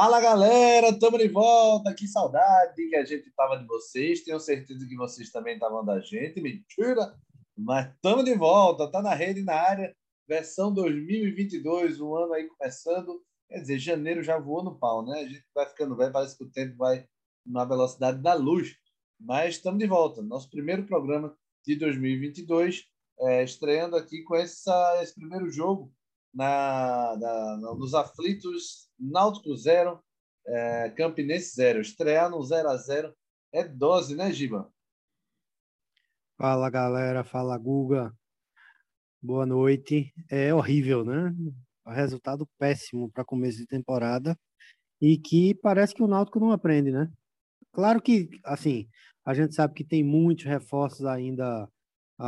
Fala galera, estamos de volta. Que saudade que a gente estava de vocês. Tenho certeza que vocês também estavam da gente. Mentira, mas estamos de volta. Tá na rede, na área. Versão 2022, o ano aí começando. Quer dizer, janeiro já voou no pau, né? A gente vai ficando velho, parece que o tempo vai na velocidade da luz. Mas estamos de volta. Nosso primeiro programa de 2022, é, estreando aqui com essa, esse primeiro jogo na, na, nos aflitos Náutico 0, é, Campinense 0. Estrear no 0 a 0 é dose, né, Giba? Fala, galera. Fala, Guga. Boa noite. É horrível, né? Resultado péssimo para começo de temporada e que parece que o Náutico não aprende, né? Claro que, assim, a gente sabe que tem muitos reforços ainda a,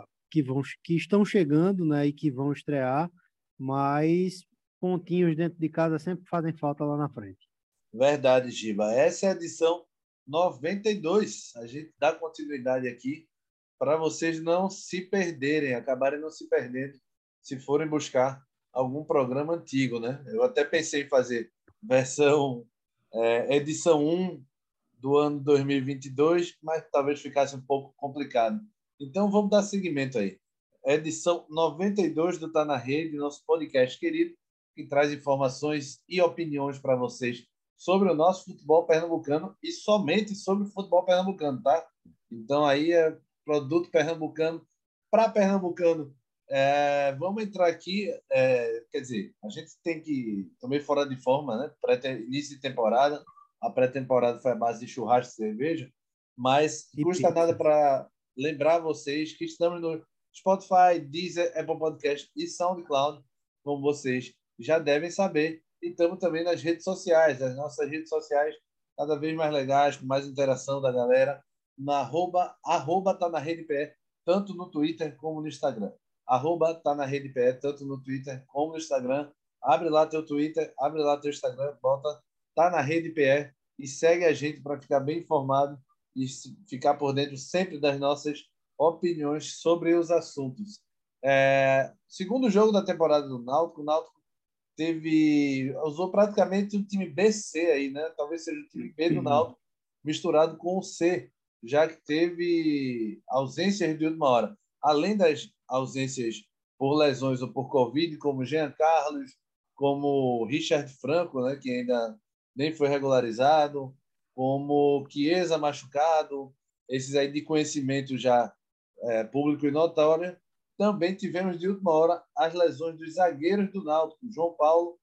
a, que, vão, que estão chegando, né, e que vão estrear, mas pontinhos dentro de casa sempre fazem falta lá na frente. Verdade, Giba. Essa é a edição 92. A gente dá continuidade aqui para vocês não se perderem, acabarem não se perdendo se forem buscar algum programa antigo, né? Eu até pensei em fazer versão é, edição 1 do ano 2022, mas talvez ficasse um pouco complicado. Então vamos dar seguimento aí edição 92 do Tá na Rede, nosso podcast querido, que traz informações e opiniões para vocês sobre o nosso futebol pernambucano e somente sobre o futebol pernambucano, tá? Então aí é produto pernambucano para pernambucano. É, vamos entrar aqui, é, quer dizer, a gente tem que também fora de forma, né? Pré início de temporada, a pré-temporada foi a base de churrasco e cerveja, mas e custa pizza. nada para lembrar vocês que estamos no Spotify, Deezer, Apple Podcast e SoundCloud, como vocês já devem saber. E estamos também nas redes sociais, as nossas redes sociais cada vez mais legais, com mais interação da galera, na arroba, arroba tá na rede pé, tanto no Twitter como no Instagram. Arroba tá na rede pé, tanto no Twitter como no Instagram. Abre lá teu Twitter, abre lá teu Instagram, bota tá na rede PE e segue a gente para ficar bem informado e ficar por dentro sempre das nossas opiniões sobre os assuntos. É, segundo jogo da temporada do Náutico, o Náutico teve usou praticamente o time BC aí, né? Talvez seja o time B do Náutico misturado com o C, já que teve ausências de última hora. Além das ausências por lesões ou por Covid, como Jean Carlos, como Richard Franco, né, que ainda nem foi regularizado, como Chiesa machucado, esses aí de conhecimento já é, público e notória, também tivemos de última hora as lesões dos zagueiros do Náutico, João Paulo.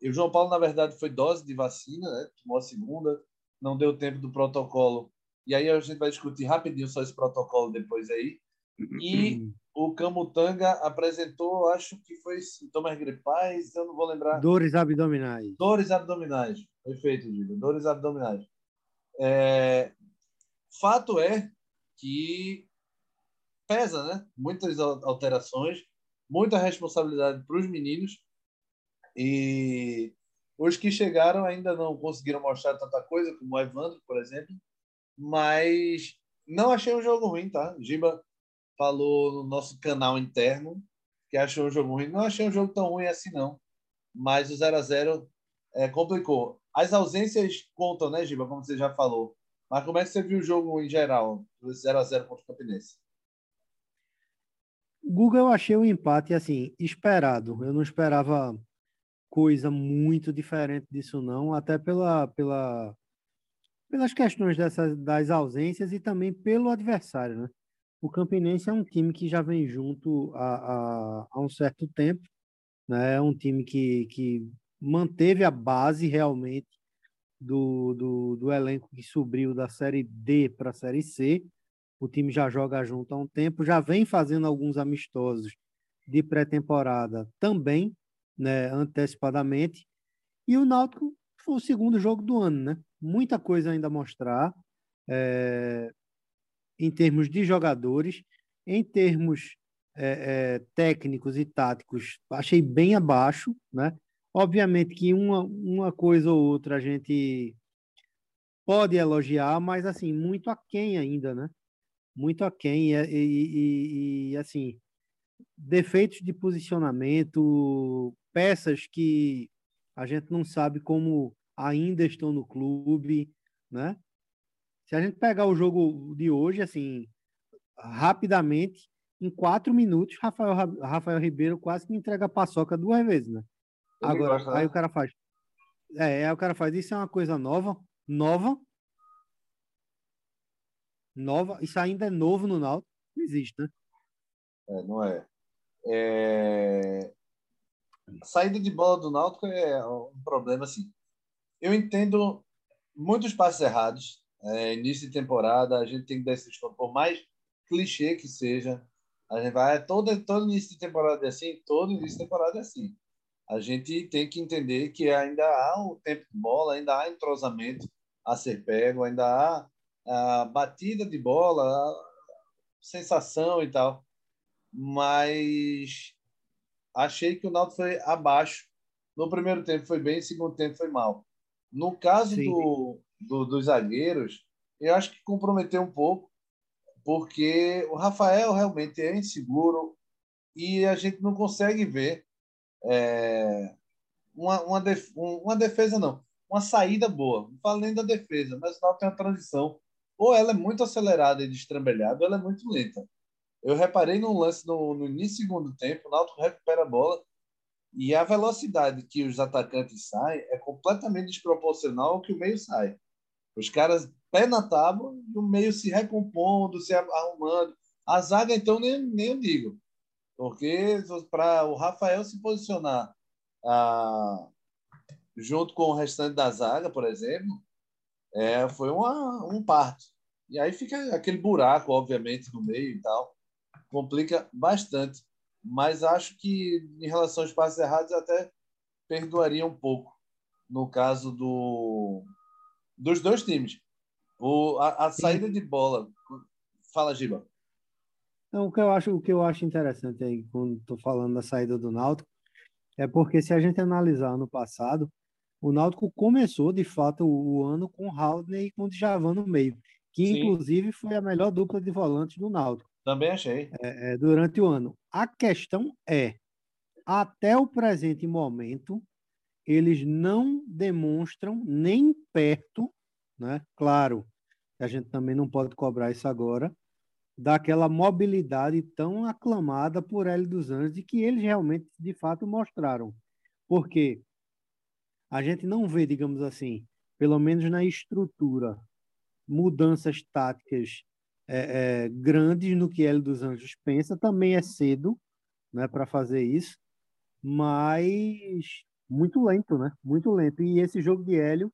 E o João Paulo, na verdade, foi dose de vacina, né? tomou a segunda, não deu tempo do protocolo. E aí a gente vai discutir rapidinho só esse protocolo depois aí. E o Camutanga apresentou, acho que foi sintomas gripais, eu não vou lembrar. Dores abdominais. Dores abdominais. Perfeito, Gildo. Dores abdominais. É... Fato é que pesa, né? Muitas alterações, muita responsabilidade para os meninos e os que chegaram ainda não conseguiram mostrar tanta coisa, como o Evandro, por exemplo, mas não achei um jogo ruim, tá? Giba falou no nosso canal interno que achou um jogo ruim. Não achei um jogo tão ruim assim, não. Mas o 0 a 0 é, complicou. As ausências contam, né, Giba? Como você já falou. Mas como é que você viu o jogo em geral, 0 a 0 contra o Campinense? Google eu achei um empate assim esperado. Eu não esperava coisa muito diferente disso não, até pela pela pelas questões dessas das ausências e também pelo adversário, né? O Campinense é um time que já vem junto há um certo tempo, né? É um time que, que manteve a base realmente do, do, do elenco que subiu da Série D para a Série C o time já joga junto há um tempo, já vem fazendo alguns amistosos de pré-temporada também, né, antecipadamente. E o Náutico foi o segundo jogo do ano, né? Muita coisa ainda a mostrar é, em termos de jogadores, em termos é, é, técnicos e táticos, achei bem abaixo, né? Obviamente que uma, uma coisa ou outra a gente pode elogiar, mas assim, muito aquém ainda, né? Muito aquém. E, e, e, e, assim, defeitos de posicionamento, peças que a gente não sabe como ainda estão no clube, né? Se a gente pegar o jogo de hoje, assim, rapidamente, em quatro minutos, Rafael, Rafael Ribeiro quase que entrega a paçoca duas vezes, né? Agora, gosta, né? aí o cara faz. É, aí o cara faz, isso é uma coisa nova, nova, nova, isso ainda é novo no Náutico, não existe, né? É, não é. é... A saída de bola do Náutico é um problema, assim. Eu entendo muitos passos errados. É, início de temporada, a gente tem que dar esse desconto, por mais clichê que seja. A gente vai, todo, todo início de temporada é assim, todo início de temporada é assim. A gente tem que entender que ainda há o tempo de bola, ainda há entrosamento a ser pego, ainda há a batida de bola, a sensação e tal. Mas achei que o Náutico foi abaixo. No primeiro tempo foi bem, no segundo tempo foi mal. No caso do, do, dos zagueiros, eu acho que comprometeu um pouco, porque o Rafael realmente é inseguro e a gente não consegue ver é, uma, uma, def, uma defesa, não, uma saída boa. Não falo nem da defesa, mas o Náutico tem uma transição ou ela é muito acelerada e destrambelhada, ou ela é muito lenta. Eu reparei num lance no, no início do segundo tempo, o Náutico recupera a bola e a velocidade que os atacantes saem é completamente desproporcional ao que o meio sai. Os caras pé na tábua e o meio se recompondo, se arrumando. A zaga, então, nem, nem eu digo. Porque para o Rafael se posicionar ah, junto com o restante da zaga, por exemplo, é, foi uma, um parto. E aí fica aquele buraco, obviamente, no meio e tal. Complica bastante. Mas acho que, em relação aos passos errados, até perdoaria um pouco no caso do, dos dois times. O, a, a saída de bola. Fala, Giba. Então, o que eu acho, o que eu acho interessante aí, quando estou falando da saída do Náutico, é porque se a gente analisar no passado, o Náutico começou, de fato, o, o ano com Haldner e com Djavan no meio, que Sim. inclusive foi a melhor dupla de volantes do Náutico. Também achei. É, é, durante o ano. A questão é, até o presente momento, eles não demonstram nem perto, né? Claro, a gente também não pode cobrar isso agora, daquela mobilidade tão aclamada por Hélio dos Anjos, de que eles realmente, de fato, mostraram. Porque a gente não vê, digamos assim, pelo menos na estrutura, mudanças táticas é, é, grandes no que Hélio dos Anjos pensa. Também é cedo né, para fazer isso, mas muito lento, né? Muito lento. E esse jogo de Hélio,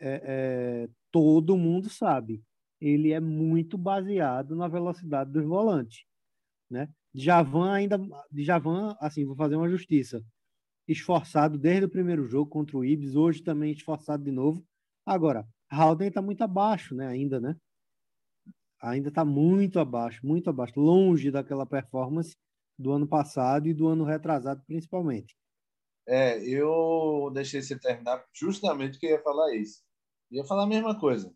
é, é todo mundo sabe, ele é muito baseado na velocidade dos volantes, né? Javan ainda, Javan, assim, vou fazer uma justiça esforçado desde o primeiro jogo contra o Ibis, hoje também esforçado de novo. Agora, Halden está muito abaixo, né? Ainda, né? Ainda está muito abaixo, muito abaixo, longe daquela performance do ano passado e do ano retrasado, principalmente. É, eu deixei você terminar justamente que eu ia falar isso. Ia falar a mesma coisa.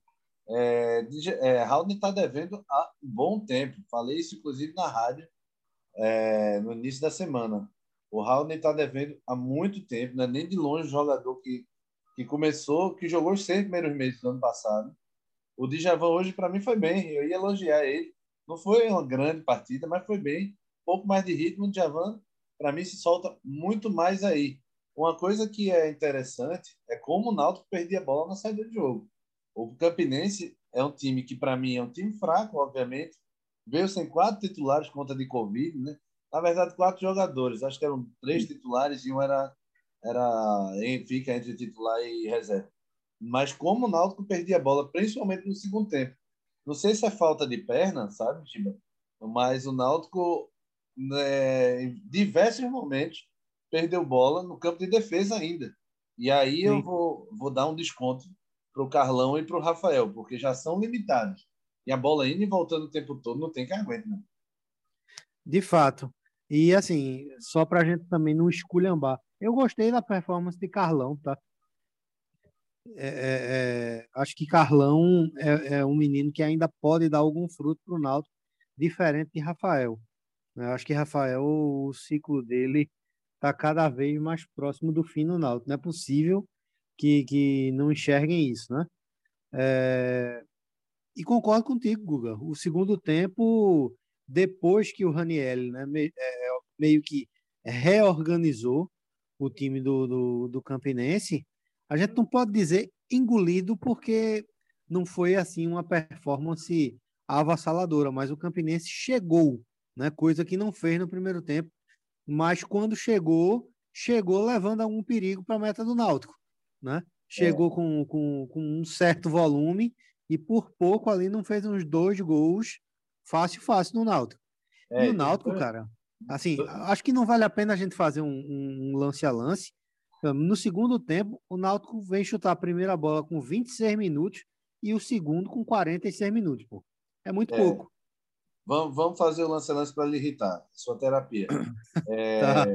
É, é, Halden está devendo há um bom tempo. Falei isso, inclusive, na rádio é, no início da semana. O Raul está devendo há muito tempo, não é nem de longe o jogador que, que começou, que jogou os seis primeiros meses do ano passado. O Djavan hoje, para mim, foi bem. Eu ia elogiar ele. Não foi uma grande partida, mas foi bem. Um pouco mais de ritmo. O Djavan, para mim, se solta muito mais aí. Uma coisa que é interessante é como o Náutico perdia a bola na saída de jogo. O Campinense é um time que, para mim, é um time fraco, obviamente. Veio sem quatro titulares conta de Covid, né? Na verdade, quatro jogadores. Acho que eram três titulares e um era, era fica entre titular e reserva. Mas como o Náutico perdia a bola, principalmente no segundo tempo. Não sei se é falta de perna, sabe, Giba? Mas o Náutico, né, em diversos momentos, perdeu bola no campo de defesa ainda. E aí Sim. eu vou, vou dar um desconto para o Carlão e para o Rafael, porque já são limitados. E a bola indo e voltando o tempo todo não tem que aguentar. Não. De fato. E assim, só para a gente também não esculhambar. Eu gostei da performance de Carlão, tá? É, é, é, acho que Carlão é, é, um menino que ainda pode dar algum fruto para o Náutico, diferente de Rafael. Eu acho que Rafael, o ciclo dele está cada vez mais próximo do fim no Náutico. Não é possível que, que não enxerguem isso, né? É... E concordo contigo, Guga. O segundo tempo, depois que o Raniel né, é, meio que reorganizou o time do, do, do Campinense, a gente não pode dizer engolido porque não foi assim uma performance avassaladora, mas o Campinense chegou, né? Coisa que não fez no primeiro tempo, mas quando chegou, chegou levando algum perigo para a meta do Náutico, né? Chegou é. com, com, com um certo volume e por pouco ali não fez uns dois gols fácil, fácil no Náutico. É, e o Náutico, cara, assim, acho que não vale a pena a gente fazer um, um, lance a lance. No segundo tempo, o Náutico vem chutar a primeira bola com 26 minutos e o segundo com 46 minutos, pô. É muito é. pouco. Vamos, vamos fazer o lance a lance para lhe irritar. Sua terapia. É, tá.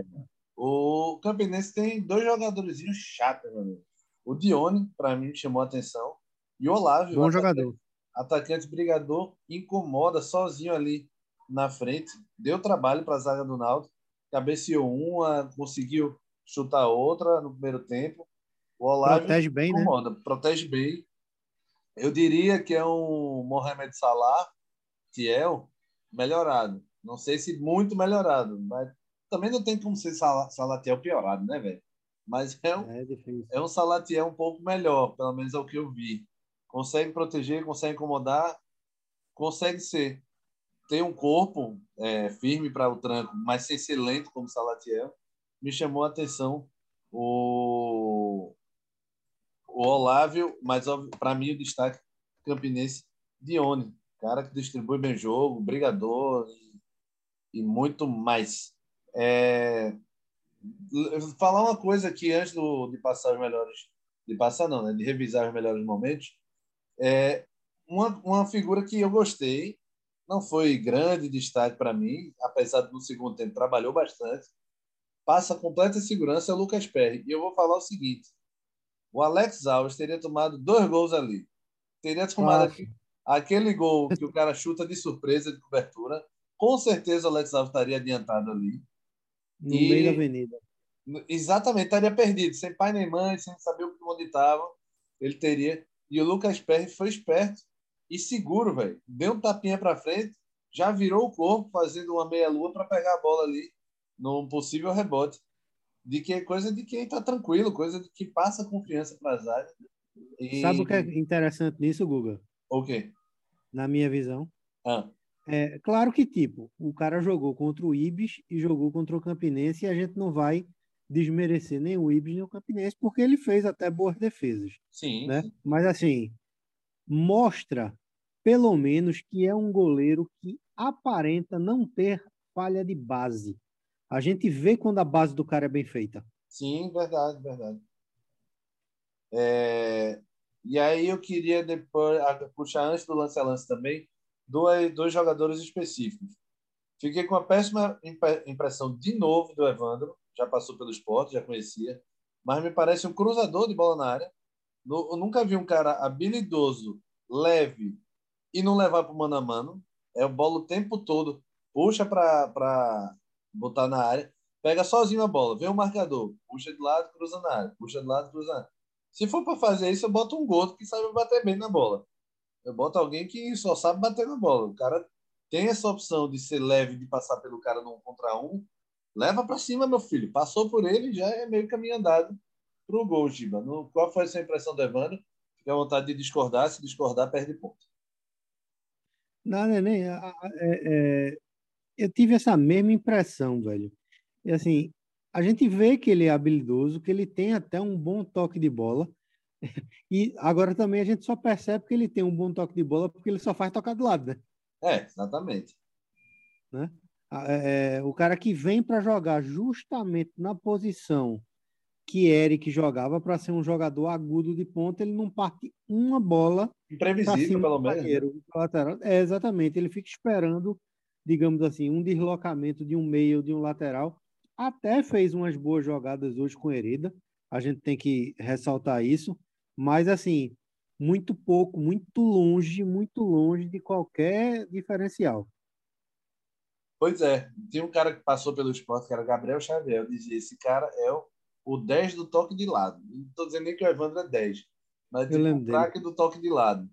O Campinense tem dois jogadores chatos, meu amigo. O Dione, para mim, chamou a atenção. E o Olávio. Bom jogador. Atacante brigador, incomoda sozinho ali na frente. Deu trabalho para a zaga do Naldo. Cabeceou uma, conseguiu chutar outra no primeiro tempo. O Olávio protege bem, né? incomoda, né? Protege bem. Eu diria que é um Mohamed Salah, Tiel, melhorado. Não sei se muito melhorado, mas também não tem como ser Salatiel piorado, né, velho? Mas é um, é, é um Salatiel um pouco melhor, pelo menos é o que eu vi. Consegue proteger, consegue incomodar, consegue ser. Tem um corpo é, firme para o tranco, mas sem ser lento como Salatiel. Me chamou a atenção o, o Olávio, mas para mim o destaque campinense Dione, cara que distribui bem jogo, brigador e, e muito mais. É, falar uma coisa aqui antes do, de passar os melhores, de passar não, né, de revisar os melhores momentos, é uma, uma figura que eu gostei, não foi grande destaque para mim, apesar de no segundo tempo trabalhou bastante, passa completa segurança é o Lucas Perry. E eu vou falar o seguinte, o Alex Alves teria tomado dois gols ali, teria tomado aquele gol que o cara chuta de surpresa de cobertura, com certeza o Alex Alves estaria adiantado ali. No e, meio da avenida. Exatamente, estaria perdido, sem pai nem mãe, sem saber onde estava. Ele teria. E o Lucas Perry foi esperto e seguro, velho. Deu um tapinha para frente, já virou o corpo, fazendo uma meia-lua para pegar a bola ali num possível rebote. De que é coisa de quem está tranquilo, coisa de que passa confiança para as áreas. E... Sabe o que é interessante nisso, Guga? O quê? Na minha visão. Ah. É, claro que, tipo, o cara jogou contra o Ibis e jogou contra o Campinense e a gente não vai desmerecer nem o Ibis nem o Campinense, porque ele fez até boas defesas. Sim. Né? Mas, assim, mostra, pelo menos, que é um goleiro que aparenta não ter falha de base. A gente vê quando a base do cara é bem feita. Sim, verdade, verdade. É... E aí eu queria depois puxar antes do lance a lance também dois, dois jogadores específicos. Fiquei com a péssima impressão de novo do Evandro, já passou pelo esporte, já conhecia, mas me parece um cruzador de bola na área. Eu nunca vi um cara habilidoso, leve e não levar para o mano a mano. É o bola o tempo todo, puxa para botar na área, pega sozinho a bola, vem o marcador, puxa de lado, cruza na área, puxa de lado, cruza na área. Se for para fazer isso, eu boto um gordo que sabe bater bem na bola. Eu boto alguém que só sabe bater na bola. O cara tem essa opção de ser leve, de passar pelo cara num contra um. Leva para cima, meu filho. Passou por ele, já é meio caminho andado para o gol, Giba. No, qual foi a sua impressão do Evandro? Fica à vontade de discordar. Se discordar, perde ponto. Não, Neném, é, é, eu tive essa mesma impressão, velho. E assim, a gente vê que ele é habilidoso, que ele tem até um bom toque de bola, e agora também a gente só percebe que ele tem um bom toque de bola porque ele só faz tocar do lado, né? É, exatamente. Né? É, é o cara que vem para jogar justamente na posição que Eric jogava para ser um jogador agudo de ponta, ele não parte uma bola. Imprevisível, pelo menos. Né? É, exatamente. Ele fica esperando, digamos assim, um deslocamento de um meio de um lateral. Até fez umas boas jogadas hoje com Hereda. A gente tem que ressaltar isso mas assim, muito pouco, muito longe, muito longe de qualquer diferencial. Pois é, tem um cara que passou pelo esporte, que era Gabriel Xavier, eu dizia, esse cara é o, o 10 do toque de lado. Não estou dizendo nem que o Evandro é 10, mas tipo, o craque do toque de lado.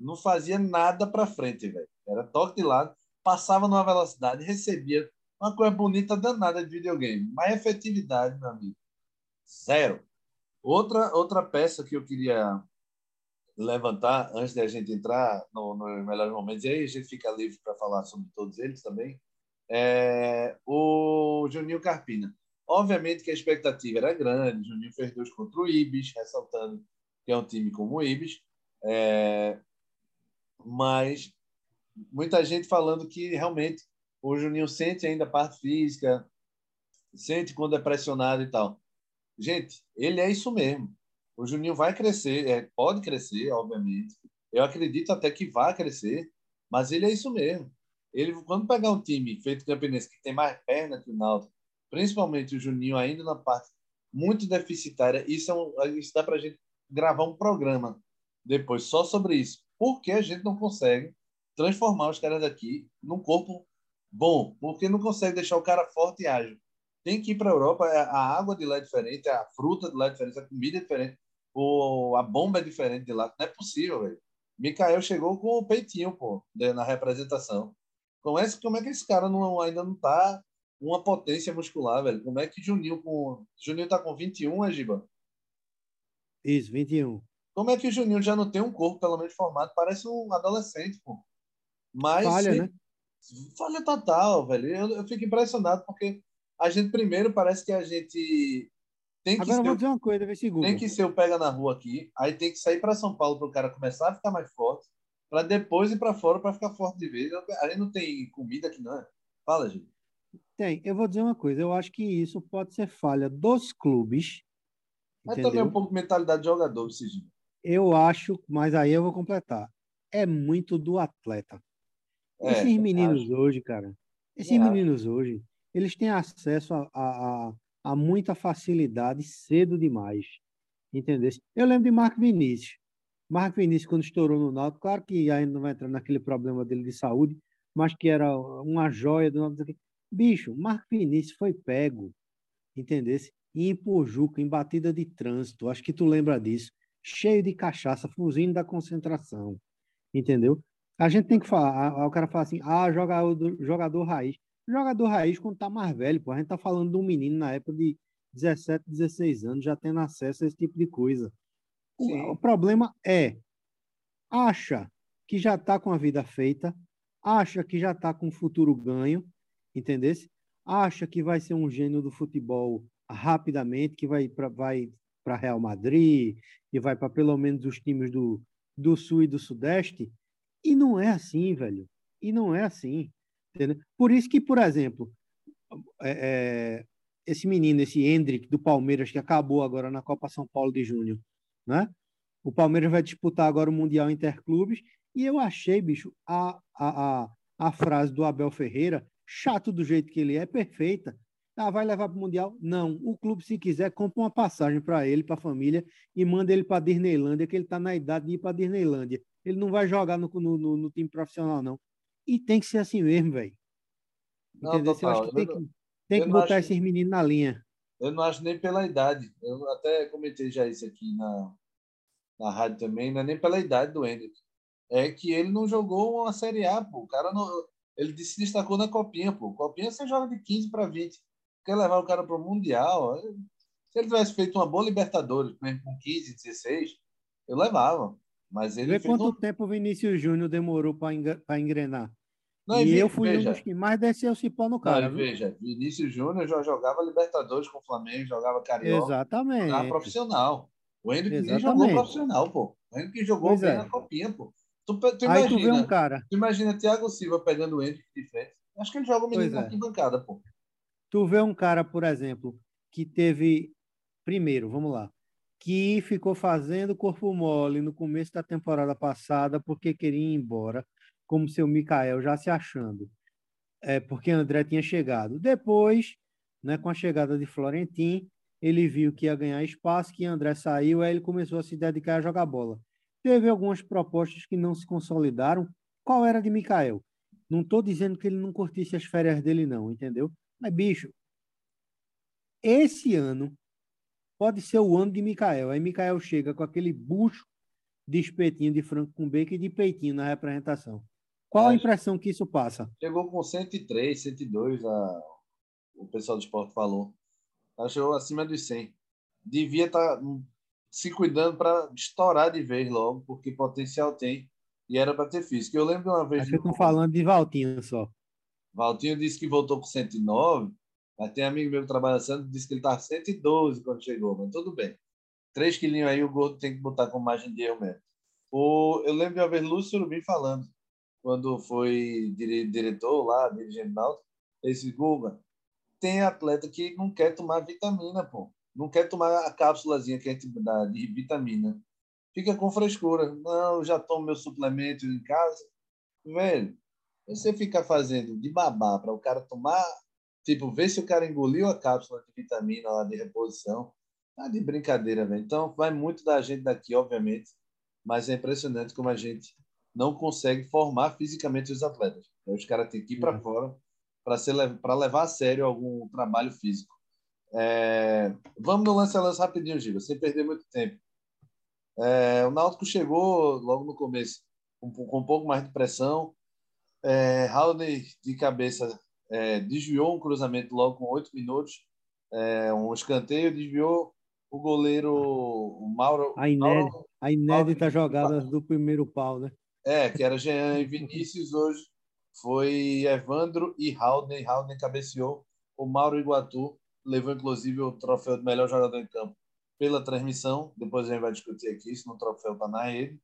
Não fazia nada para frente, velho. Era toque de lado, passava numa velocidade, recebia uma coisa bonita danada de videogame. Mas efetividade, meu amigo, zero. Outra, outra peça que eu queria levantar antes da gente entrar nos no melhores momentos, e aí a gente fica livre para falar sobre todos eles também, é o Juninho Carpina. Obviamente que a expectativa era grande, o Juninho fez dois contra o Ibis, ressaltando que é um time como o Ibis, é, mas muita gente falando que realmente o Juninho sente ainda a parte física, sente quando é pressionado e tal. Gente, ele é isso mesmo. O Juninho vai crescer, é, pode crescer, obviamente. Eu acredito até que vai crescer, mas ele é isso mesmo. Ele, quando pegar um time feito campinense que tem mais perna que o Náutico, principalmente o Juninho ainda na parte muito deficitária, isso, é um, isso dá para a gente gravar um programa depois só sobre isso. Porque a gente não consegue transformar os caras daqui num corpo bom, porque não consegue deixar o cara forte e ágil. Tem que ir para a Europa, é, a água de lá é diferente, a fruta de lá é diferente, a comida é diferente, o, a bomba é diferente de lá. Não é possível, velho. Mikael chegou com o peitinho, pô, na representação. Como é, como é que esse cara não, ainda não tá uma potência muscular, velho? Como é que Juninho com. Juninho tá com 21, Agiba? Isso, 21. Como é que o Juninho já não tem um corpo, pelo menos formado? Parece um adolescente, pô. Mas. Falha, né? Falha total, velho. Eu, eu fico impressionado porque a gente primeiro parece que a gente tem que Agora ser, eu vou dizer uma coisa, vê. Tem que ser o pega na rua aqui, aí tem que sair para São Paulo para o cara começar a ficar mais forte, para depois ir para fora para ficar forte de vez. Aí não tem comida aqui, não é? Fala, gente. Tem. Eu vou dizer uma coisa. Eu acho que isso pode ser falha dos clubes. Mas entendeu? também um pouco de mentalidade de jogador, Cidinho. Eu acho, mas aí eu vou completar. É muito do atleta. É, esses meninos acho. hoje, cara, esses é, meninos hoje, eles têm acesso a, a, a, muita facilidade cedo demais. Entendeu? Eu lembro de Marco Vinícius. Marco Vinícius, quando estourou no Náutico, claro que ainda não vai entrar naquele problema dele de saúde, mas que era uma joia do Náutico. Bicho, Marco Vinícius foi pego, entendeu? Em Pojuca, em batida de trânsito, acho que tu lembra disso, cheio de cachaça, fuzindo da concentração, entendeu? A gente tem que falar, o cara fala assim, ah, jogador, jogador raiz. Jogador raiz quando tá mais velho, pô. A gente tá falando de um menino na época de 17, 16 anos, já tendo acesso a esse tipo de coisa. O, o, problema é, acha que já tá com a vida feita, acha que já tá com o futuro ganho, entendeu? Acha que vai ser um gênio do futebol rapidamente, que vai para vai para Real Madrid, que vai para pelo menos os times do, do Sul e do Sudeste, e não é assim, velho. E não é assim. Entendeu? Por isso que, por exemplo, é, é, esse menino, esse Hendrick do Palmeiras, que acabou agora na Copa São Paulo de Júnior, né? O Palmeiras vai disputar agora o Mundial Interclubes, e eu achei, bicho, a, a, a, a frase do Abel Ferreira, chato do jeito que ele é, perfeita. Ah, vai levar para o Mundial? Não. O clube, se quiser, compra uma passagem para ele, para a família, e manda ele para Disneylândia, que ele está na idade de ir para Disneylândia. Ele não vai jogar no, no, no, time profissional, não. E tem que ser assim mesmo, velho. Entendeu? Eu acho que tem que, tem que botar acho, esses meninos na linha. Eu não acho nem pela idade. Eu até comentei já isso aqui na, na rádio também, não é nem pela idade do Hendrick. É que ele não jogou uma Série A, pô. O cara não. Ele se destacou na Copinha, pô. Copinha você joga de 15 para 20. Quer levar o cara para o Mundial? Se ele tivesse feito uma boa Libertadores, com 15, 16, eu levava. Mas ele Vê quanto um... tempo o Vinícius Júnior demorou para engrenar. Não, e, eu fui veja, um dos que mais desceu o cipó no cara. Não, veja, Vinícius Júnior já jogava Libertadores com o Flamengo, jogava Carioca. Exatamente. Jogava profissional. O Henrique jogou profissional, pô. O Henrique jogou pois bem é. na copinha, pô. Tu, tu Aí imagina, tu vê um cara. Tu imagina Thiago Silva pegando o Henrique de frente. Acho que ele joga o menino na é. bancada, pô. Tu vê um cara, por exemplo, que teve. Primeiro, vamos lá que ficou fazendo corpo mole no começo da temporada passada porque queria ir embora, como seu Mikael já se achando, é, porque André tinha chegado. Depois, né, com a chegada de Florentin, ele viu que ia ganhar espaço, que André saiu, aí ele começou a se dedicar a jogar bola. Teve algumas propostas que não se consolidaram. Qual era de Mikael? Não estou dizendo que ele não curtisse as férias dele, não, entendeu? Mas, bicho, esse ano pode ser o ano de Mikael. Aí Mikael chega com aquele bucho de espetinho de frango com bacon e de peitinho na representação. Qual a impressão que isso passa? Chegou com 103, 102, a... o pessoal do esporte falou. Achou acima dos 100. Devia estar tá se cuidando para estourar de vez logo, porque potencial tem e era para ter físico. Eu lembro de uma vez. Acho que estão falando de Valtinho só. Valtinho disse que voltou com 109, mas tem amigo meu que trabalha Santos disse que ele estava 112 quando chegou, mas tudo bem. Três quilinhos aí o gordo tem que botar com margem de erro mesmo. O, eu lembro de uma vez Lúcio Surubim falando, quando foi diretor lá, dirigente náutico, ele disse, Guga, tem atleta que não quer tomar vitamina, pô. Não quer tomar a cápsulazinha que a gente dá de vitamina. Fica com frescura. Não, já tomo meu suplemento em casa. Velho, você fica fazendo de babá para o cara tomar, tipo, ver se o cara engoliu a cápsula de vitamina lá de reposição. Tá de brincadeira, velho. Então, vai muito da gente daqui, obviamente, mas é impressionante como a gente não consegue formar fisicamente os atletas. Os caras têm que ir para uhum. fora para levar a sério algum trabalho físico. É... Vamos no lance a lance rapidinho, Giba, sem perder muito tempo. É... O Náutico chegou logo no começo com, com um pouco mais de pressão. É... De cabeça é, desviou um cruzamento logo com oito minutos. É, um escanteio, desviou o goleiro o Mauro. A, inédita, Mauro, a inédita Mauro, jogada do primeiro pau, né? É, que era Jean e Vinícius, hoje foi Evandro e Haldner. Haldner cabeceou. O Mauro Iguatu levou, inclusive, o troféu de melhor jogador em campo pela transmissão. Depois a gente vai discutir aqui isso no troféu está na rede.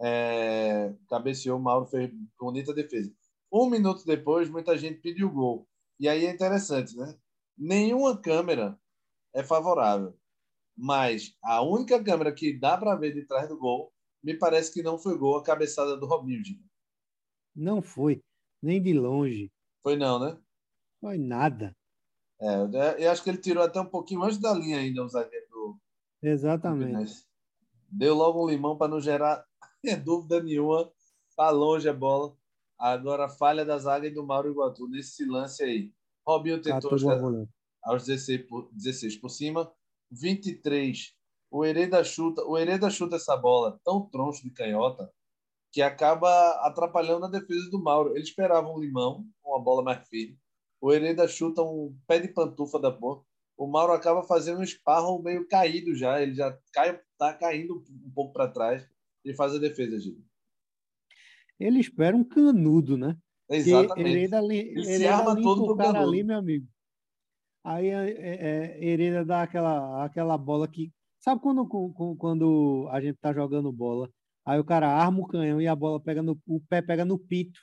É, cabeceou, Mauro fez bonita defesa. Um minuto depois, muita gente pediu gol. E aí é interessante, né? Nenhuma câmera é favorável. Mas a única câmera que dá para ver de trás do gol, me parece que não foi gol a cabeçada do Robinho. Não foi, nem de longe. Foi não, né? Foi nada. É, eu acho que ele tirou até um pouquinho antes da linha ainda o zagueiro do. Exatamente. Deu logo um limão para não gerar dúvida nenhuma. Tá longe a bola. Agora falha da zaga e do Mauro Iguatu nesse lance aí. Robinho tentou aos 16 por, 16 por cima. 23. O Hereda chuta, o Hereda chuta essa bola tão troncho de canhota que acaba atrapalhando a defesa do Mauro. Ele esperava um limão, uma bola mais firme. O Hereda chuta um pé de pantufa da porra. O Mauro acaba fazendo um esparro meio caído já. Ele já cai, tá caindo um pouco para trás e faz a defesa, Gil. Ele espera um canudo, né? Exatamente. Hereda, ele se arma todo pro cara canudo. ali, meu amigo. Aí é, é, Hereda dá aquela, aquela bola que. Sabe quando, quando a gente tá jogando bola? Aí o cara arma o canhão e a bola pega no. O pé pega no pito.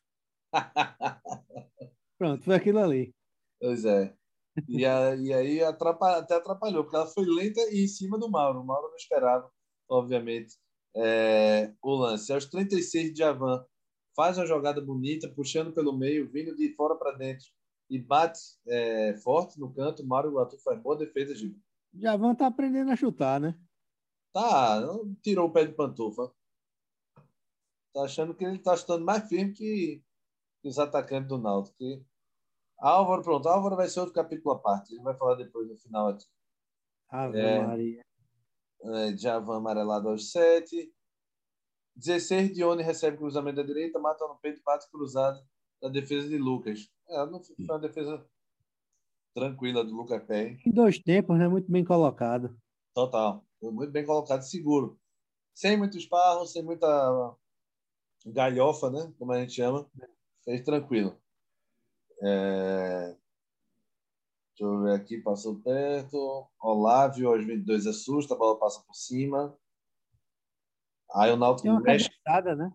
Pronto, foi aquilo ali. Pois é. E, a, e aí atrapalha, até atrapalhou, porque ela foi lenta e em cima do Mauro. O Mauro não esperava, obviamente, é, o lance. Aos 36 de Javan, faz uma jogada bonita, puxando pelo meio, vindo de fora para dentro e bate é, forte no canto. Mário Guatu faz boa defesa, Gil. Javan tá aprendendo a chutar, né? Tá, tirou o pé de pantufa. Tá achando que ele tá chutando mais firme que, que os atacantes do Náutico. Que... Álvaro, pronto. Álvaro vai ser outro capítulo à parte. A gente vai falar depois no final aqui. Ave é, Maria. É, Javan amarelado aos 7. 16, Dione recebe cruzamento da direita, mata no peito, bate cruzado da defesa de Lucas. É, não foi uma defesa tranquila do Lucas Pé. Em dois tempos, né? Muito bem colocado. Total. Muito bem colocado, seguro. Sem muito esparro, sem muita galhofa, né? Como a gente chama. Fez tranquilo. É... Deixa eu ver aqui, passou perto. Olávio, aos 22, assusta, a bola passa por cima. Aí o Náutico mexe. né?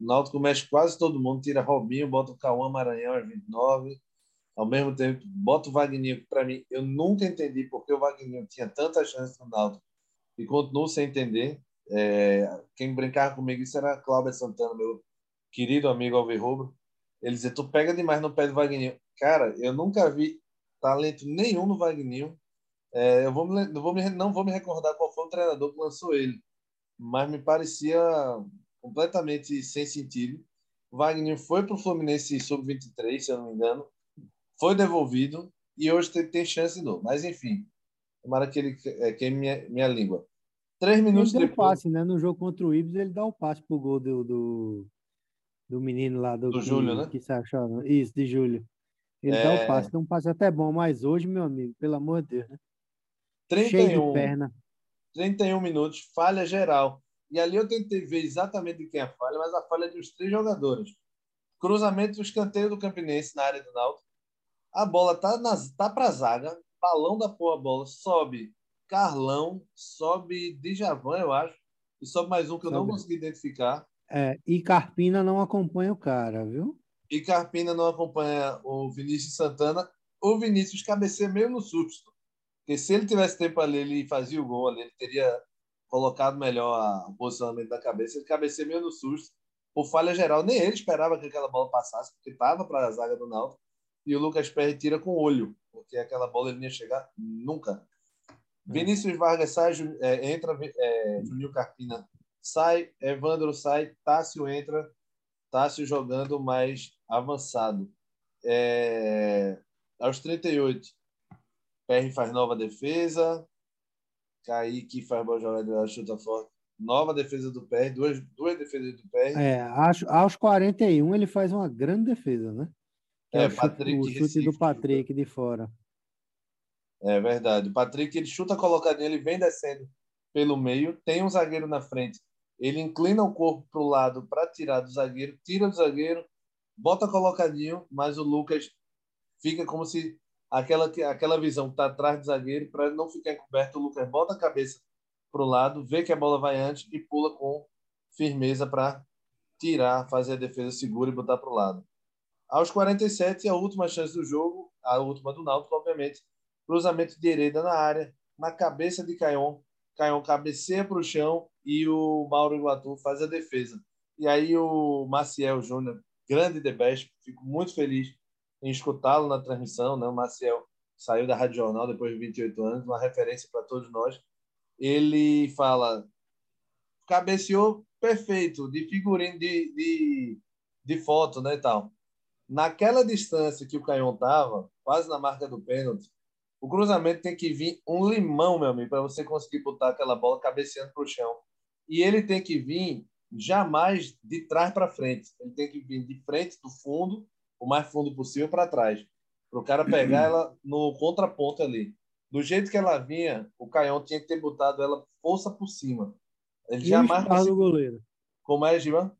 O Náutico mexe quase todo mundo, tira Robinho, bota o Cauã Maranhão aos 29. Ao mesmo tempo, bota o que para mim, eu nunca entendi porque o Wagner tinha tanta chance no Náutico e continuo sem entender. É, quem brincava comigo isso era Cláudio Santana, meu querido amigo Alverrubro. Ele dizia: Tu pega demais no pé do Wagner. Cara, eu nunca vi talento nenhum no Wagner. É, eu vou me, não, vou me, não vou me recordar qual foi o treinador que lançou ele, mas me parecia completamente sem sentido. Wagner foi para o Fluminense sub-23, se eu não me engano, foi devolvido e hoje tem, tem chance de novo. Mas, enfim, Tomara que ele é, queime minha, minha língua. Três minutos ele depois. passe, né? No jogo contra o Ibis, ele dá o passe pro gol do, do, do menino lá do, do que, Júlio, né? Que se achava. Isso, de Júlio. Ele é... dá o é. passe, então um passe até bom, mas hoje, meu amigo, pelo amor de Deus, né? 31, Cheio de perna. 31 minutos, falha geral. E ali eu tentei ver exatamente de quem é a falha, mas a falha é dos três jogadores. Cruzamento do escanteio do Campinense na área do Náutico. A bola tá, na, tá pra zaga, balão da porra bola, sobe Carlão, sobe Djavan, eu acho, e sobe mais um que eu sobe. não consegui identificar. É, e Carpina não acompanha o cara, viu? E Carpina não acompanha o Vinícius Santana. O Vinícius cabeceia meio no susto. Porque se ele tivesse tempo ali, ele fazia o gol ali, ele teria colocado melhor o posicionamento da cabeça. Ele cabeceia meio no susto. Por falha geral, nem ele esperava que aquela bola passasse, porque estava para a zaga do Náutico. E o Lucas Perry tira com o olho, porque aquela bola ele não ia chegar nunca. Vinícius Vargas sai, é, entra, é, Juninho Carpina sai, Evandro sai, Tássio entra, Tássio jogando mais avançado. É, aos 38, PR faz nova defesa, Kaique faz boa jogada, chuta forte. Nova defesa do PR, duas, duas defesas do PR. É, aos, aos 41 ele faz uma grande defesa, né? É, é o Patrick chute, o chute do Patrick de fora. É verdade. O Patrick ele chuta colocadinho, ele vem descendo pelo meio, tem um zagueiro na frente. Ele inclina o corpo para o lado para tirar do zagueiro, tira do zagueiro, bota colocadinho, mas o Lucas fica como se aquela, aquela visão que está atrás do zagueiro, para não ficar encoberto, o Lucas bota a cabeça para o lado, vê que a bola vai antes e pula com firmeza para tirar, fazer a defesa segura e botar para o lado. Aos 47, a última chance do jogo, a última do Náutico, obviamente, cruzamento de Hereda na área, na cabeça de Caion. Caion cabeceia para o chão e o Mauro Iguatu faz a defesa. E aí o Maciel Júnior, grande The Best, fico muito feliz em escutá-lo na transmissão. Né? O Maciel saiu da Rádio Jornal depois de 28 anos, uma referência para todos nós. Ele fala, cabeceou perfeito, de figurino, de, de, de foto, né, tal. Naquela distância que o Caion estava, quase na marca do pênalti, o cruzamento tem que vir um limão, meu amigo, para você conseguir botar aquela bola cabeceando para o chão. E ele tem que vir jamais de trás para frente. Ele tem que vir de frente do fundo, o mais fundo possível, para trás. Para o cara pegar ela no contraponto ali. Do jeito que ela vinha, o Caião tinha que ter botado ela força por cima. Ele e jamais. O esparro do goleiro. Como é, Givan?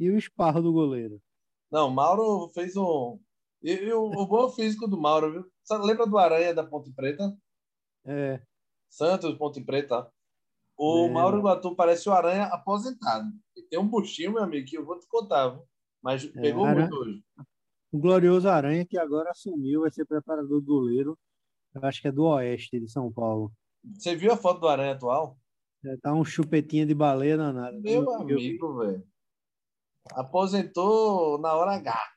E o esparro do goleiro? Não, Mauro fez um. E, e o, o bom físico do Mauro, viu? Sabe, lembra do Aranha da Ponte Preta? É. Santos, Ponte Preta. O é. Mauro Iguatu parece o Aranha aposentado. Ele tem um buchinho, meu amigo, que eu vou te contar, viu? mas é, pegou Aranha... muito hoje. O glorioso Aranha, que agora assumiu, vai ser preparador do goleiro. Acho que é do Oeste de São Paulo. Você viu a foto do Aranha atual? É, tá um chupetinho de baleia danado. Meu amigo, velho. Aposentou na hora H.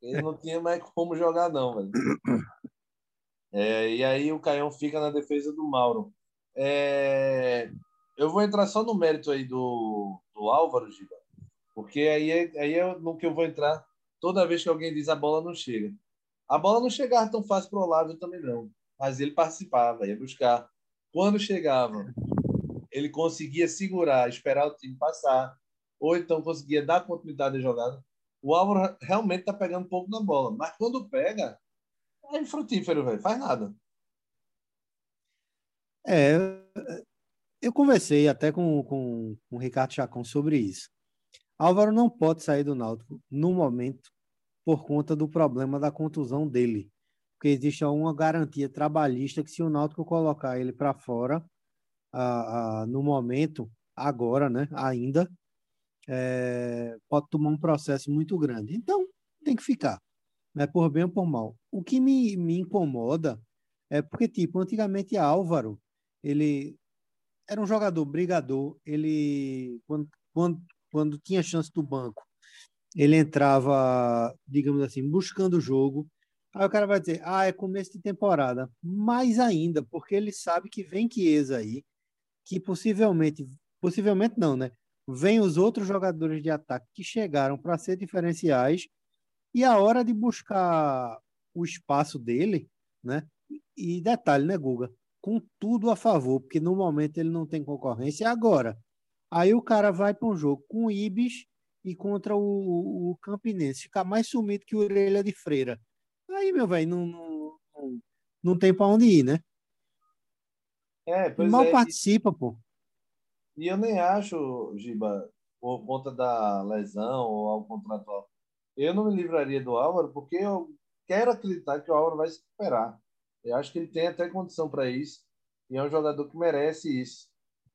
Ele não tinha mais como jogar, não, velho. É, e aí o Caião fica na defesa do Mauro. É, eu vou entrar só no mérito aí do, do Álvaro, Giba, porque aí é, aí é no que eu vou entrar toda vez que alguém diz a bola não chega. A bola não chegava tão fácil para o Olavo também não, mas ele participava, ia buscar. Quando chegava, ele conseguia segurar, esperar o time passar, ou então conseguia dar continuidade à jogada o Álvaro realmente tá pegando um pouco na bola. Mas quando pega, é infrutífero, velho. Faz nada. É, eu conversei até com, com, com o Ricardo Chacon sobre isso. Álvaro não pode sair do Náutico no momento por conta do problema da contusão dele. Porque existe uma garantia trabalhista que se o Náutico colocar ele para fora, ah, ah, no momento, agora, né, ainda, é, pode tomar um processo muito grande. Então, tem que ficar, né, por bem ou por mal. O que me, me incomoda é porque, tipo, antigamente Álvaro, ele era um jogador brigador, ele, quando, quando, quando tinha chance do banco, ele entrava, digamos assim, buscando o jogo. Aí o cara vai dizer, ah, é começo de temporada. Mais ainda, porque ele sabe que vem Chiesa aí, que possivelmente, possivelmente não, né? Vem os outros jogadores de ataque que chegaram para ser diferenciais e a hora de buscar o espaço dele, né? E detalhe, né, Guga? com tudo a favor, porque no momento ele não tem concorrência. Agora, aí o cara vai para um jogo com o Ibis e contra o, o, Campinense, ficar mais sumido que orelha de freira. Aí, meu velho, não, não, não, tem para onde ir, né? É, Mal é. participa, pô. E eu nem acho, Giba, por conta da lesão ou algo contratual, eu não me livraria do Álvaro, porque eu quero acreditar que o Álvaro vai se recuperar. Eu acho que ele tem até condição para isso. E é um jogador que merece isso.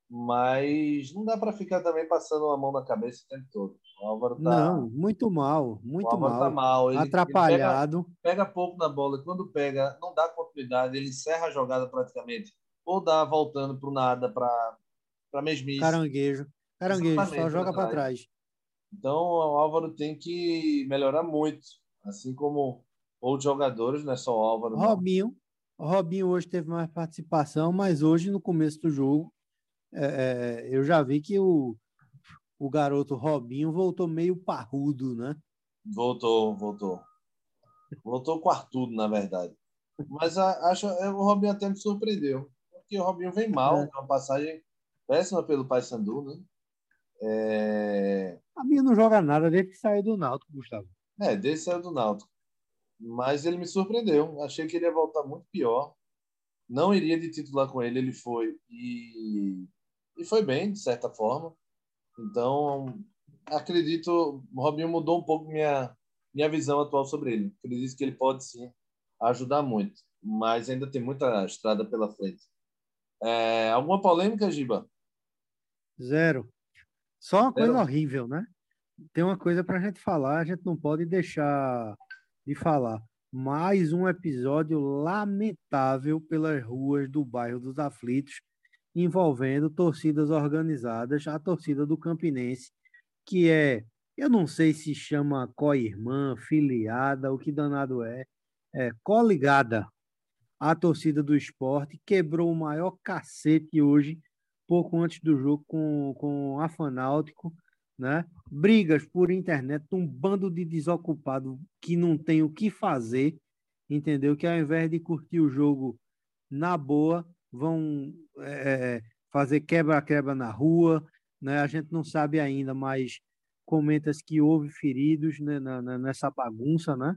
Mas não dá para ficar também passando a mão na cabeça o tempo todo. O Álvaro tá... Não, muito mal, muito mal. Tá mal. Ele, atrapalhado. Ele pega, pega, pouco na bola. Quando pega, não dá continuidade. Ele encerra a jogada praticamente. Ou dá voltando para o nada, para mesmice. Caranguejo. Caranguejo, Exatamente, só joga para trás. Então, o Álvaro tem que melhorar muito. Assim como outros jogadores, não é só o Álvaro. Robinho. O Robinho hoje teve mais participação, mas hoje, no começo do jogo, é, é, eu já vi que o, o garoto Robinho voltou meio parrudo, né? Voltou, voltou. Voltou quartudo, na verdade. Mas a, acho é, o Robinho até me surpreendeu. Porque o Robinho vem mal, é. uma passagem péssima pelo Paysandu, né? É... A minha não joga nada desde que saiu do Náutico, Gustavo. É, desde que saiu do Náutico. Mas ele me surpreendeu. Achei que ele ia voltar muito pior. Não iria de titular com ele, ele foi. E, e foi bem, de certa forma. Então, acredito, o Robinho mudou um pouco minha, minha visão atual sobre ele. Acredito que ele pode sim ajudar muito, mas ainda tem muita estrada pela frente. É, alguma polêmica, Giba? Zero. Só uma Zero. coisa horrível, né? Tem uma coisa para a gente falar, a gente não pode deixar de falar. Mais um episódio lamentável pelas ruas do bairro dos Aflitos, envolvendo torcidas organizadas, a torcida do Campinense, que é, eu não sei se chama co-irmã, filiada, o que danado é, é coligada à torcida do esporte, quebrou o maior cacete hoje, pouco antes do jogo com, com a Fanáutico, né? Brigas por internet, um bando de desocupado que não tem o que fazer, entendeu? Que ao invés de curtir o jogo na boa, vão é, fazer quebra-quebra na rua, né? A gente não sabe ainda, mas comenta-se que houve feridos né, na, na, nessa bagunça, né?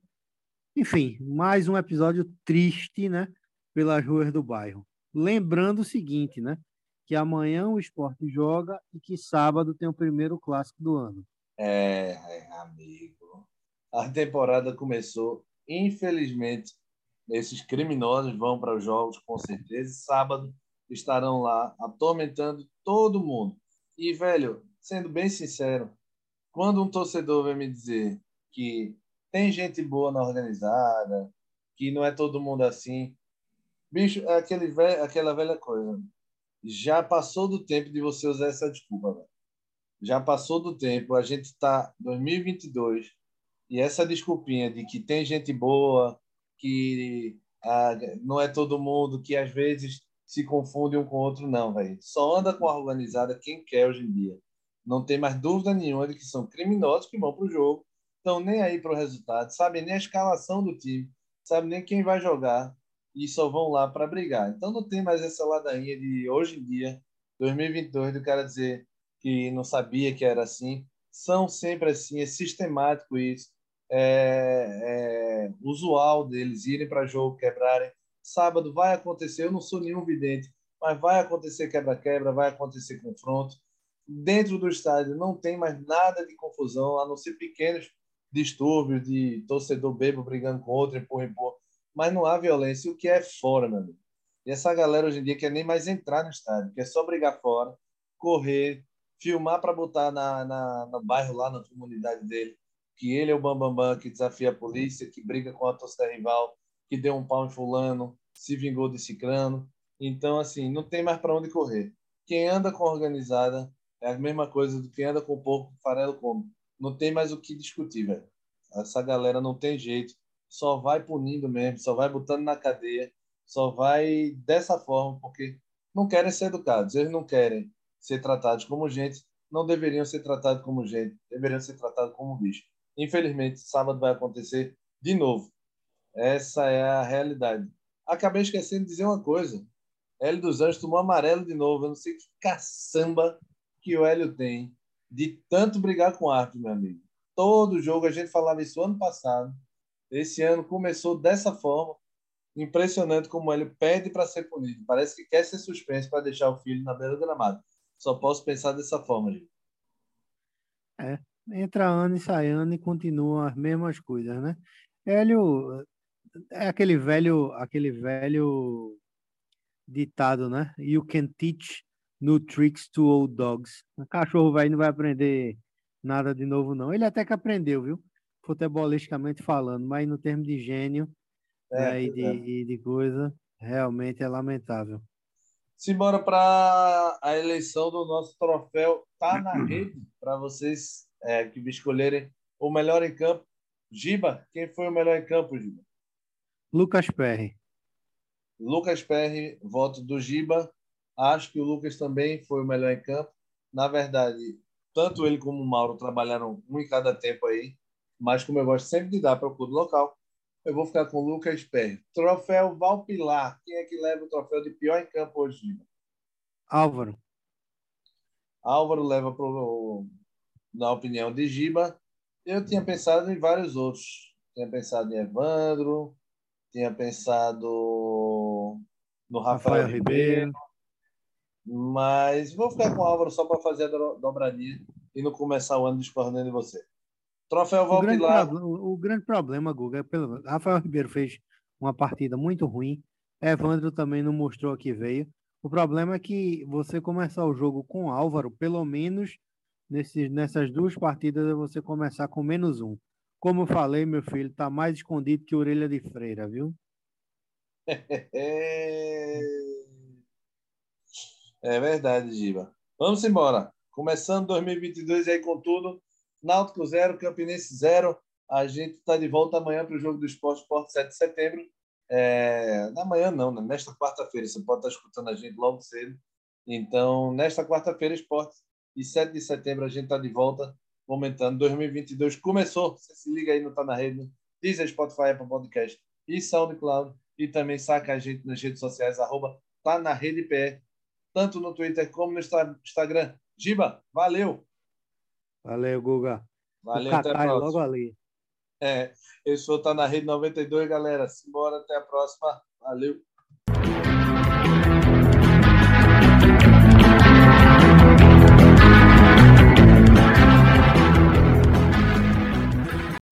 Enfim, mais um episódio triste, né? Pelas ruas do bairro. Lembrando o seguinte, né? Que amanhã o esporte joga e que sábado tem o primeiro clássico do ano. É, é amigo. A temporada começou, infelizmente, esses criminosos vão para os jogos, com certeza. Sábado estarão lá atormentando todo mundo. E, velho, sendo bem sincero, quando um torcedor vem me dizer que tem gente boa na organizada, que não é todo mundo assim, bicho, é aquele velho, aquela velha coisa. Já passou do tempo de você usar essa desculpa, velho. Já passou do tempo. A gente está 2022 e essa desculpinha de que tem gente boa, que ah, não é todo mundo, que às vezes se confunde um com o outro, não, velho. Só anda com a organizada quem quer hoje em dia. Não tem mais dúvida nenhuma de que são criminosos que vão para o jogo, estão nem aí para o resultado, sabem nem a escalação do time, sabem nem quem vai jogar e só vão lá para brigar. Então não tem mais essa ladainha de hoje em dia, 2022, do cara dizer que não sabia que era assim. São sempre assim, é sistemático isso é, é usual deles irem para jogo, quebrarem. Sábado vai acontecer, eu não sou nenhum vidente, mas vai acontecer quebra-quebra, vai acontecer confronto. Dentro do estádio não tem mais nada de confusão, a não ser pequenos distúrbios de torcedor bebo brigando com outro, empurra, empurra. Mas não há violência, o que é fora, meu amigo. E essa galera hoje em dia quer nem mais entrar no estádio, quer só brigar fora, correr, filmar para botar na, na, no bairro lá, na comunidade dele que ele é o bambambam bam, bam, que desafia a polícia, que briga com a torcida rival, que deu um pau em fulano, se vingou de cicrano. Então, assim, não tem mais para onde correr. Quem anda com a organizada é a mesma coisa do que anda com o porco farelo come. Não tem mais o que discutir, velho. Essa galera não tem jeito. Só vai punindo mesmo, só vai botando na cadeia, só vai dessa forma, porque não querem ser educados. Eles não querem ser tratados como gente, não deveriam ser tratados como gente, deveriam ser tratados como bicho. Infelizmente, sábado vai acontecer de novo. Essa é a realidade. Acabei esquecendo de dizer uma coisa. Hélio dos Anjos tomou amarelo de novo. Eu não sei que caçamba que o Hélio tem de tanto brigar com o árbitro, meu amigo. Todo jogo, a gente falava isso ano passado. Esse ano começou dessa forma. Impressionante como ele pede para ser punido. Parece que quer ser suspenso para deixar o filho na beira do gramado. Só posso pensar dessa forma, gente. É, entra ano e sai ano e continuam as mesmas coisas, né? Hélio é aquele velho, aquele velho ditado, né? You can teach new tricks to old dogs. O cachorro velho não vai aprender nada de novo, não. Ele até que aprendeu, viu? Futebolisticamente falando, mas no termo de gênio é, né? e, de, é. e de coisa, realmente é lamentável. Simbora para a eleição do nosso troféu. Tá na rede para vocês é, que escolherem o melhor em campo. Giba, quem foi o melhor em campo, Giba? Lucas Perry. Lucas Perry, voto do Giba. Acho que o Lucas também foi o melhor em campo. Na verdade, tanto ele como o Mauro trabalharam um em cada tempo aí, mas como eu gosto sempre de dar para o clube local, eu vou ficar com o Lucas Perry. Troféu Valpilar. Quem é que leva o troféu de pior em campo hoje, Giba? Álvaro. Álvaro leva pro, na opinião de Giba. Eu tinha pensado em vários outros. Tinha pensado em Evandro, tinha pensado no Rafael, Rafael Ribeiro. Ribeiro. Mas vou ficar com o Álvaro só para fazer a dobradinha e não começar o ano discordando de você. Troféu Valpilar. O grande, o grande problema, Guga, é pelo Rafael Ribeiro fez uma partida muito ruim. Evandro também não mostrou que veio. O problema é que você começar o jogo com Álvaro, pelo menos nesses, nessas duas partidas, você começar com menos um. Como eu falei, meu filho, tá mais escondido que orelha de freira, viu? É verdade, Giba. Vamos embora. Começando 2022 aí com tudo. Náutico 0, Campinense 0. A gente está de volta amanhã para o jogo do Esporte Esporte 7 de setembro. É... Na manhã não, né? nesta quarta-feira. Você pode estar escutando a gente logo cedo. Então, nesta quarta-feira, Esporte. E 7 de setembro a gente está de volta comentando. 2022 começou. Você se liga aí, não está na rede. Deezer, Spotify, Apple Podcast e SoundCloud. E também saca a gente nas redes sociais, arroba tá na rede pé, tanto no Twitter como no Instagram. Giba, valeu! Valeu, Guga. Valeu, até a. É logo ali. É, esse foi Tá na Rede 92, galera. Simbora, até a próxima. Valeu!